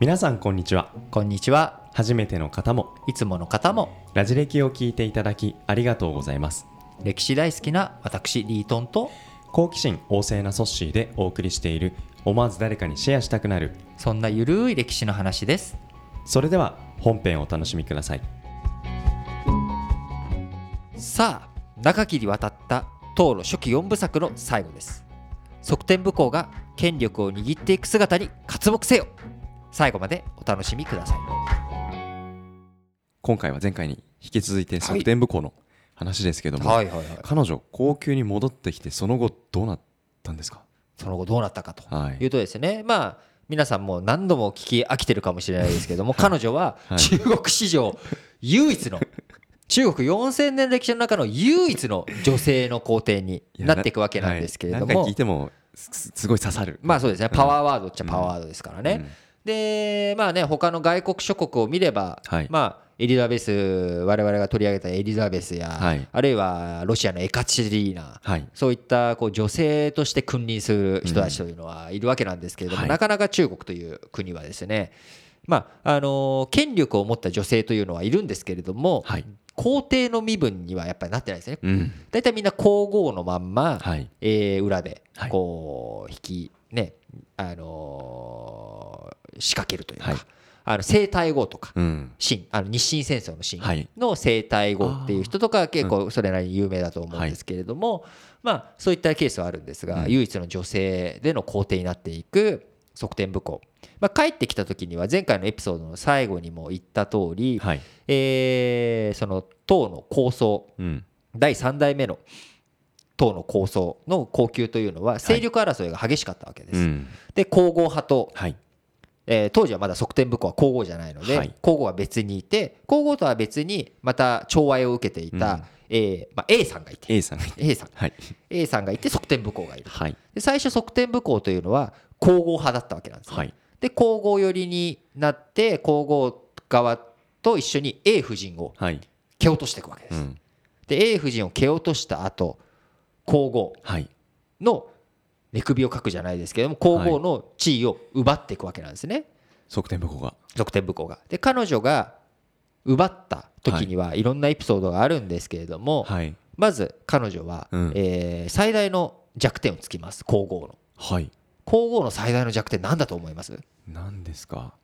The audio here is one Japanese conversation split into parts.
皆さんこんにちはこんにちは。初めての方もいつもの方もラジ歴を聞いていただきありがとうございます歴史大好きな私リートンと好奇心旺盛なソッシーでお送りしている思わず誰かにシェアしたくなるそんなゆるい歴史の話です。それでは本編をお楽しみくださいさあ長きにわたった唐の初期4部作の最後です。側天武功が権力を握っていく姿に活目せよ最後までお楽しみください。今回は前回に引き続いて側転武功の話ですけども、はいはいはい。彼女高級に戻ってきてその後どうなったんですか？その後どうなったかとはい。いうとですね、まあ皆さんも何度も聞き飽きてるかもしれないですけども、彼女ははい。中国史上唯一の中国4000年歴史の中の唯一の女性の皇帝になっていくわけなんですけれども。聞い、てもすすごい刺さる。まあそうですね、パワーワードっちゃパワーワードですからね。うんで、まあね、他の外国諸国を見れば、はい。まあ、エリザベス、我々が取り上げたエリザベスや、はい。あるいはロシアのエカチェリーナ、はい。そういったこう女性として君臨する人たちというのはいるわけなんですけれども、はい。なかなか中国という国はですね、まああの権力を持った女性というのはいるんですけれども、はい。皇帝の身分にはやっぱりなってないですね。うん。大体みんな皇后のまんま、はい。えー裏ではい。こう引きねあのー仕掛けるというか、はい。あの生体後とかうん。秦あの日清戦争の秦はい。の生体後っていう人とかは結構それなりに有名だと思うんですけれども、まあそういったケースはあるんですが、うん。唯一の女性での皇帝になっていく側転武功、まあ、帰ってきた時には前回のエピソードの最後にも言った通り、はい。えーその唐の構想うん。第3代目の唐の構想の皇宮というのは勢力争いが激しかったわけです。うん。で皇后派と、はいえー当時はまだ側転武功は皇后じゃないので、はい。皇后は別にいて皇后とは別にまた寵愛を受けていた、うん。えーまあ、A さんがいて A さんがいて。A さん。はい。A さんがいて側転武功がいるはい。で最初側転武功というのは皇后派だったわけなんですね、はい。で皇后寄りになって皇后側と一緒に A 夫人をはい。蹴落としていくわけです、うん。で A 夫人を蹴落とした後皇后はい。の寝首をかくじゃないですけども皇后の地位を奪っていくわけなんですね。側転武功が。側転武功が。で彼女が奪った時にはいろんなエピソードがあるんですけれども、はい。まず彼女は、うん。えー最大の弱点をつきます皇后の。はい。皇后の最大の弱点何だと思います？何ですか？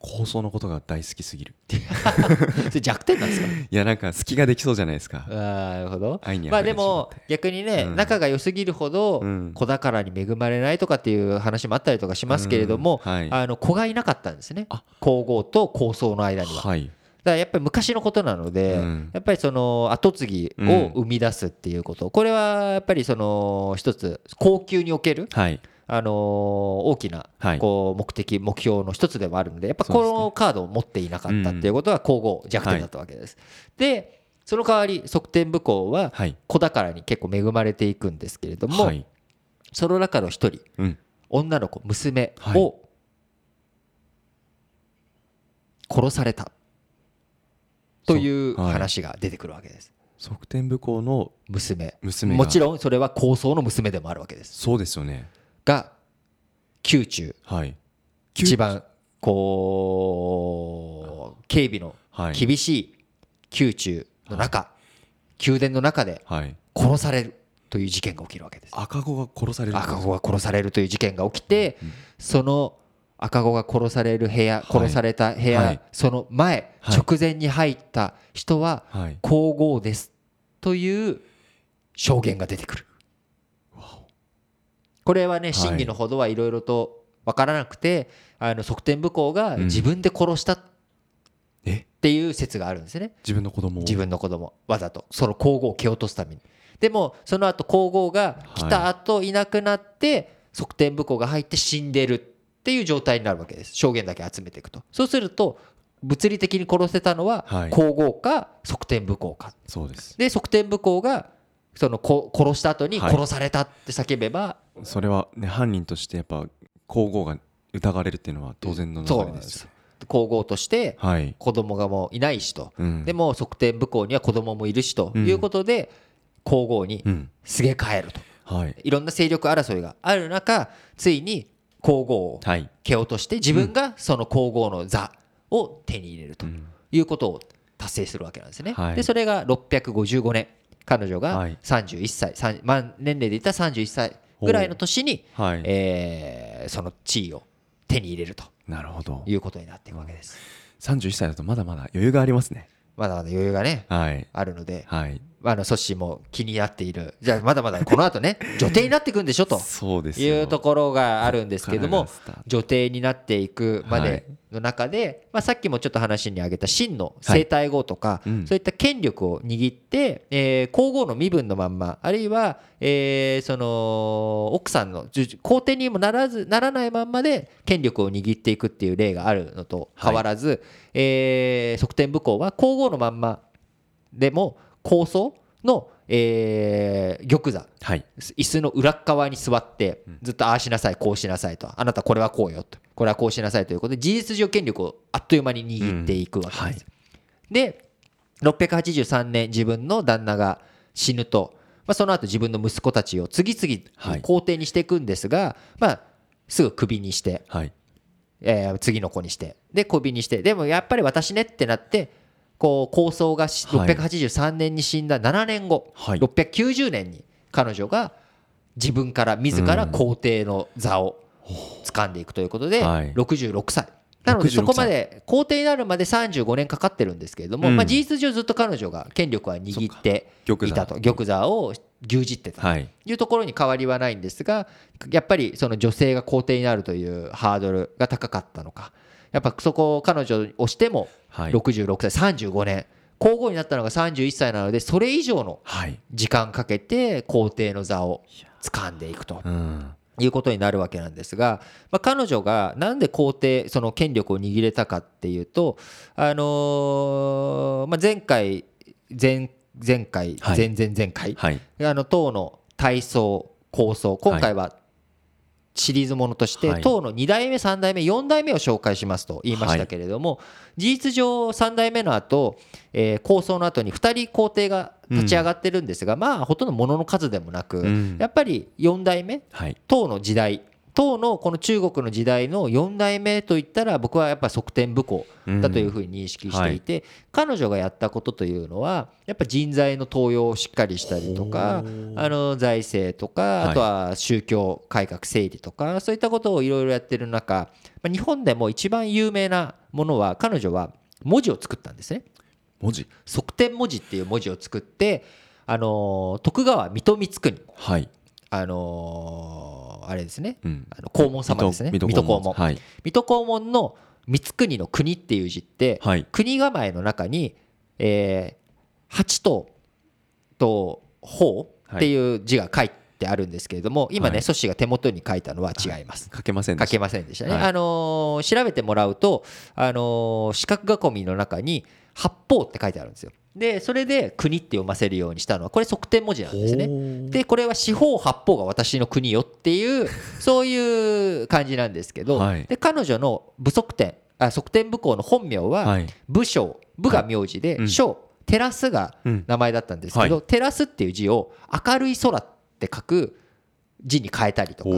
構想のことが大好きすぎる。それ弱点なんですか？いやなんか隙ができそうじゃないですか。あーなるほど。まあでもて逆にね、うん。仲が良すぎるほどうん。子宝に恵まれないとかっていう話もあったりとかしますけれども、うん。はい。あの子がいなかったんですね。あ。皇后と皇宗の間には。だやっぱり昔のことなので、うん。やっぱりその後継ぎを生み出すっていうこと、これはやっぱりその一つ高級における、はいあのー大きなはい。こう目的目標の一つでもあるのでやっぱこのカードを持っていなかったっていうことが皇后弱点だったわけです。でその代わり側転武功ははい。子宝に結構恵まれていくんですけれども、はい。その中の一人うん。女の子娘はい。を殺された。という話が出てくるわけです。側転武功の娘。娘が。もちろんそれは高僧の娘でもあるわけです。そうですよねが宮中。はい。一番こう警備のはい。厳しい宮中の中。宮殿の中ではい。殺されるという事件が起きるわけです。赤子が殺される。赤子が殺されるという事件が起きてその赤子が殺される部屋はい。殺された部屋はい。その前はい。直前に入った人ははい。皇后ですという証言が出てくるこれはね真偽のほどはいろいろと分からなくてあの側転武功がうん。自分で殺したっえ？ていう説があるんですね。自分の子供を？自分の子供。わざと。その皇后を蹴落とすために。でもその後皇后が来た後いなくなって側転武功が入って死んでるっていう状態になるわけです。証言だけ集めていくと。そうすると物理的に殺せたのははい。皇后か側転武功か。そうです。で側転武功がそのこ殺した後にはい。殺されたって叫べば、それはね犯人としてやっぱ皇后が疑われるっていうのは当然の流れですよす。皇后としてはい。子供がもういないしと、うん。でも側転武功には子供もいるしとうん。いうことで、皇后にうん。すげ替えると。はい。いろんな勢力争いがある中ついに皇后をはい。蹴落として自分がその皇后の座を手に入れるということを達成するわけなんですね。はい。でそれが655年彼女がはい。31歳、さん満年齢で言ったら31歳ぐらいの年に、はい。えーその地位を手に入れると。なるほど。いうことになっていくわけです。31歳だとまだまだ余裕がありますね。まだまだ余裕がねはい。あるので、はいあのソッシーも気になっている。じゃあまだまだこの後ね 女帝になっていくんでしょと。そうですよ。いうところがあるんですけども女帝になっていくまでの中で、まあ、さっきもちょっと話に挙げた真の生体後とか、うん。そういった権力を握って、えー皇后の身分のまんまあるいは、えーその奥さんの皇帝にもならずならないまんまで権力を握っていくっていう例があるのと変わらず、えー側天武功は皇后のまんまでも高層の、えー玉座。はい。椅子の裏っ側に座ってずっとああしなさいこうしなさいと。あなたこれはこうよと。これはこうしなさいということで事実上権力をあっという間に握っていくわけです。で683年自分の旦那が死ぬと、まあ、その後自分の息子たちを次はい。々皇帝にしていくんですが、まあ、すぐクビにして、はい。えー次の子にしてでクビにしてでもやっぱり私ねってなってこう構想がしはい。683年に死んだ7年後、はい。690年に彼女が自分から自ら皇帝の座を掴んでいくということで、はい。66歳。なので66そこまで皇帝になるまで35年かかってるんですけれども、うん。まあ、事実上ずっと彼女が権力は握っていたと。玉座を牛耳ってたとはい。いうところに変わりはないんですがやっぱりその女性が皇帝になるというハードルが高かったのか。やっぱそこを彼女をしてもはい。66歳35年。皇后になったのが31歳なのでそれ以上のはい。時間かけて皇帝の座を掴んでいくとうん。いうことになるわけなんですが、まあ、彼女がなんで皇帝その権力を握れたかっていうと、あのーまあ、前回前前回はい。前々前回、はい。あの唐の体操構想今回はシリーズものとして、はい。唐の2代目3代目4代目を紹介しますと言いましたけれども、事実上3代目の後、えー構想の後に2人皇帝が立ち上がってるんですが、まあほとんどものの数でもなく、うん。やっぱり4代目はい。唐の時代唐のこの中国の時代の4代目といったら僕はやっぱ側天武功だというふうに認識していて、彼女がやったことというのはやっぱ人材の登用をしっかりしたりとかあの財政とかはい。あとは宗教改革整理とかそういったことをいろいろやってる中まあ日本でも一番有名なものは彼女は文字を作ったんですね。文字？側天文字っていう文字を作ってあの徳川水戸光圀はい。あのーあれですね、うん。あの黄門様ですね。水戸黄門。はい。水戸黄門の光国の国っていう字って、はい。国構えの中に、えー、八とと法っていう字が書いてあるんですけれども、今ね、はい。ソッシーが手元に書いたのは違います。書けませんでした。書けませんでしたね。はい。あのー調べてもらうと、あのー四角囲みの中に八方って書いてあるんですよ。で、それで国って読ませるようにしたのは、これ側天文字なんですね。でこれは四方八方が私の国よっていう そういう感じなんですけど、はい。で彼女の武側天あ側天武功の本名ははい。武将武が名字でうん。将照らすがうん。名前だったんですけど、は照らすっていう字を明るい空って書く字に変えたりとか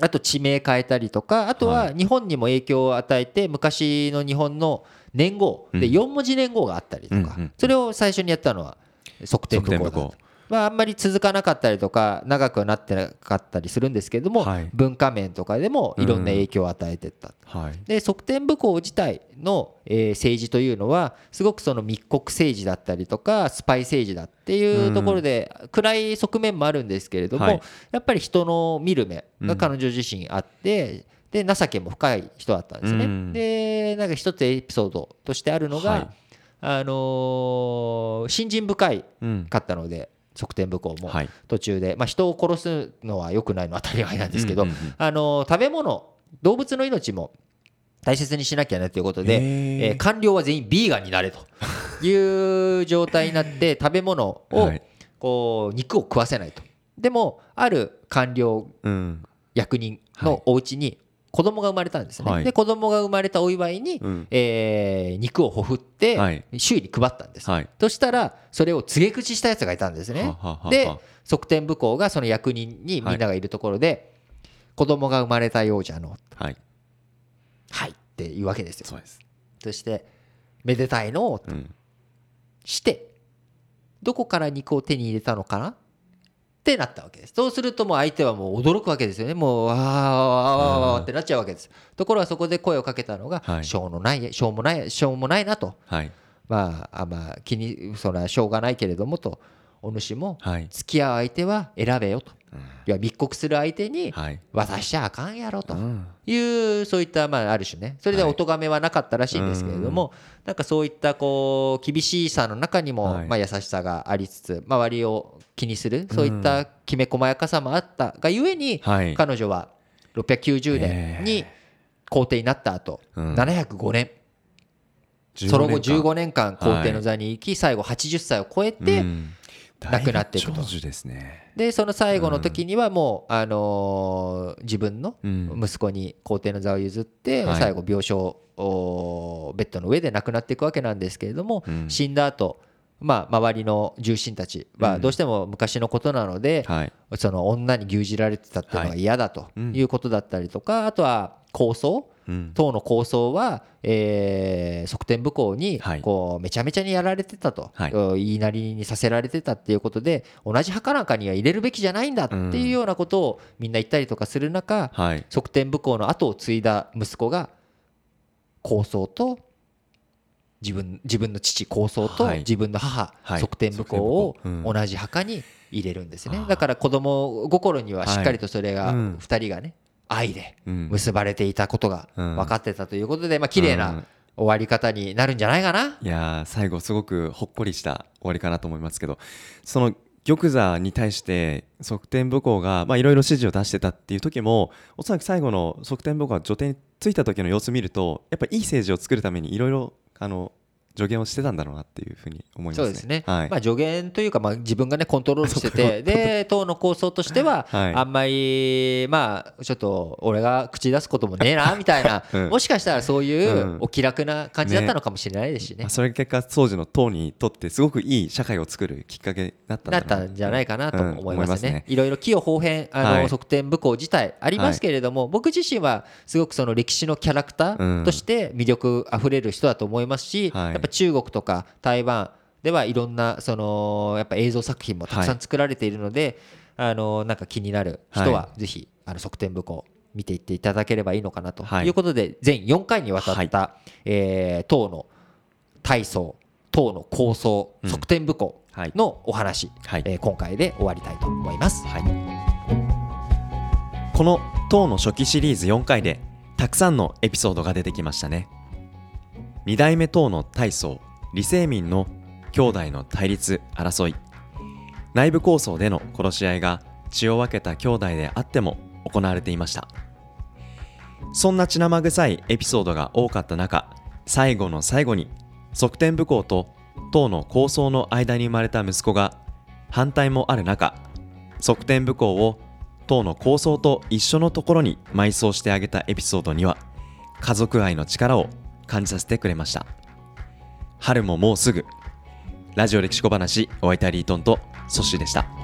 あと地名変えたりとかあとはは日本にも影響を与えて昔の日本の年号でうん。4文字年号があったりとか、それを最初にやったのは側天武功だ。まあ、あんまり続かなかったりとか長くはなってなかったりするんですけれども、はい。文化面とかでもいろんな影響を与えていった、はい。で側天武功自体の、えー政治というのはすごくその密告政治だったりとかスパイ政治だっていうところで暗い側面もあるんですけれども、はい。やっぱり人の見る目が彼女自身あって、で情けも深い人だったんですね。うん。でなんか一つエピソードとしてあるのが、はい。あのー信心深いうん。かったので側天武功もはい。途中で、まあ、人を殺すのは良くないのは当たり前なんですけど、あの食べ物動物の命も大切にしなきゃねということで、えー官僚は全員ビーガンになれと。いう状態になって食べ物をはい。こう肉を食わせないと。でもある官僚うん。役人のお家に子供が生まれたんですね、はい。で子供が生まれたお祝いに、うん。えー肉をほふってはい。周囲に配ったんです、はい。そしたらそれを告げ口したやつがいたんですね。はははは。で側天武功がその役人にみんながいるところで、子供が生まれたようじゃの。はい。はいっていうわけですよ。そうです。そしてめでたいのをうん。してどこから肉を手に入れたのかなってなったわけです。そうするともう相手はもう驚くわけですよね。もうわーわーわーってなっちゃうわけです。ところがそこで声をかけたのが、はい。しょうのないしょうもないしょうもないなと。はい。まああまあ気にそれはしょうがないけれどもとお主もはい。付き合う相手は選べよと、いや密告する相手にはい。渡しちゃあかんやろと。うん。いうそういったまあある種ね。それでお咎めはなかったらしいんですけれどもなんかそういったこう厳しさの中にもはい。まあ優しさがありつつ周りを気にするそういったきめ細やかさもあったがゆえにはい。彼女は690年に皇帝になった後うん。705年。15その後年間15年間皇帝の座に行き最後80歳を超えてうん亡くなっていくと。ですね。でその最後の時にはもう、あのー自分のうん。息子に皇帝の座を譲って、はい。最後病床おベッドの上で亡くなっていくわけなんですけれども、うん。死んだ後まあ周りの重臣たちはどうしても昔のことなので、はい。その女に牛耳られてたっていうのが嫌だとうんいうことだったりとか、あとは構想？うん。党の構想は、えー側転武功にはい。こうめちゃめちゃにやられてたと、はい。言いなりにさせられてたっていうことで同じ墓なんかには入れるべきじゃないんだっていうようなことをみんな言ったりとかする中、はい。側転武功の後を継いだ息子が構想と自分自分の父構想とはい。自分の母はい。側転武功を同じ墓に入れるんですね。だから子供心にはしっかりとそれがはいうん。2人がね愛でうん。結ばれていたことがうん。分かってたということでまあ綺麗うなん。終わり方になるんじゃないかな？いやー最後すごくほっこりした終わりかなと思いますけどその玉座に対して側転武功がまあいろいろ指示を出してたっていう時もおそらく最後の側転武功が助手についた時の様子見るとやっぱいい政治を作るためにいろいろあの助言をしてたんだろうなっていうふうに思いますね。そうですね、はい。まあ、助言というか、まあ、自分がねコントロールしてて で党の構想としては、はい。あんまりまあちょっと俺が口出すこともねえな みたいな、うん。もしかしたらそういううん。お気楽な感じだったのかもしれないですしね。まあ、それが結果当時の党にとってすごくいい社会を作るきっかけだったんだったんじゃないかなと思いますね。うんいろいろ器用方変あの、はい。側転武功自体ありますけれども、僕自身はすごくその歴史のキャラクターとして魅力あふれる人だと思いますし、はい。やっぱ中国とか台湾ではいろんなそのやっぱ映像作品もたくさん作られているので、あのなんか気になる人はぜひあの側転武功見ていっていただければいいのかなとはい。いうことで、全4回にわたった、えー党の体操党の構想うん側転武功はいのお話、はい。えー今回で終わりたいと思います。この党の初期シリーズ4回でたくさんのエピソードが出てきましたね2代目党の大宗李世民の兄弟の対立争い。内部抗争での殺し合いが血を分けた兄弟であっても行われていました。そんな血生臭いエピソードが多かった中最後の最後に側転武功と党の構想の間に生まれた息子が反対もある中側転武功を党の構想と一緒のところに埋葬してあげたエピソードには家族愛の力を感じさせてくれました。春ももうすぐ。ラジオ歴史小話お相手はリートンとソッシーでした。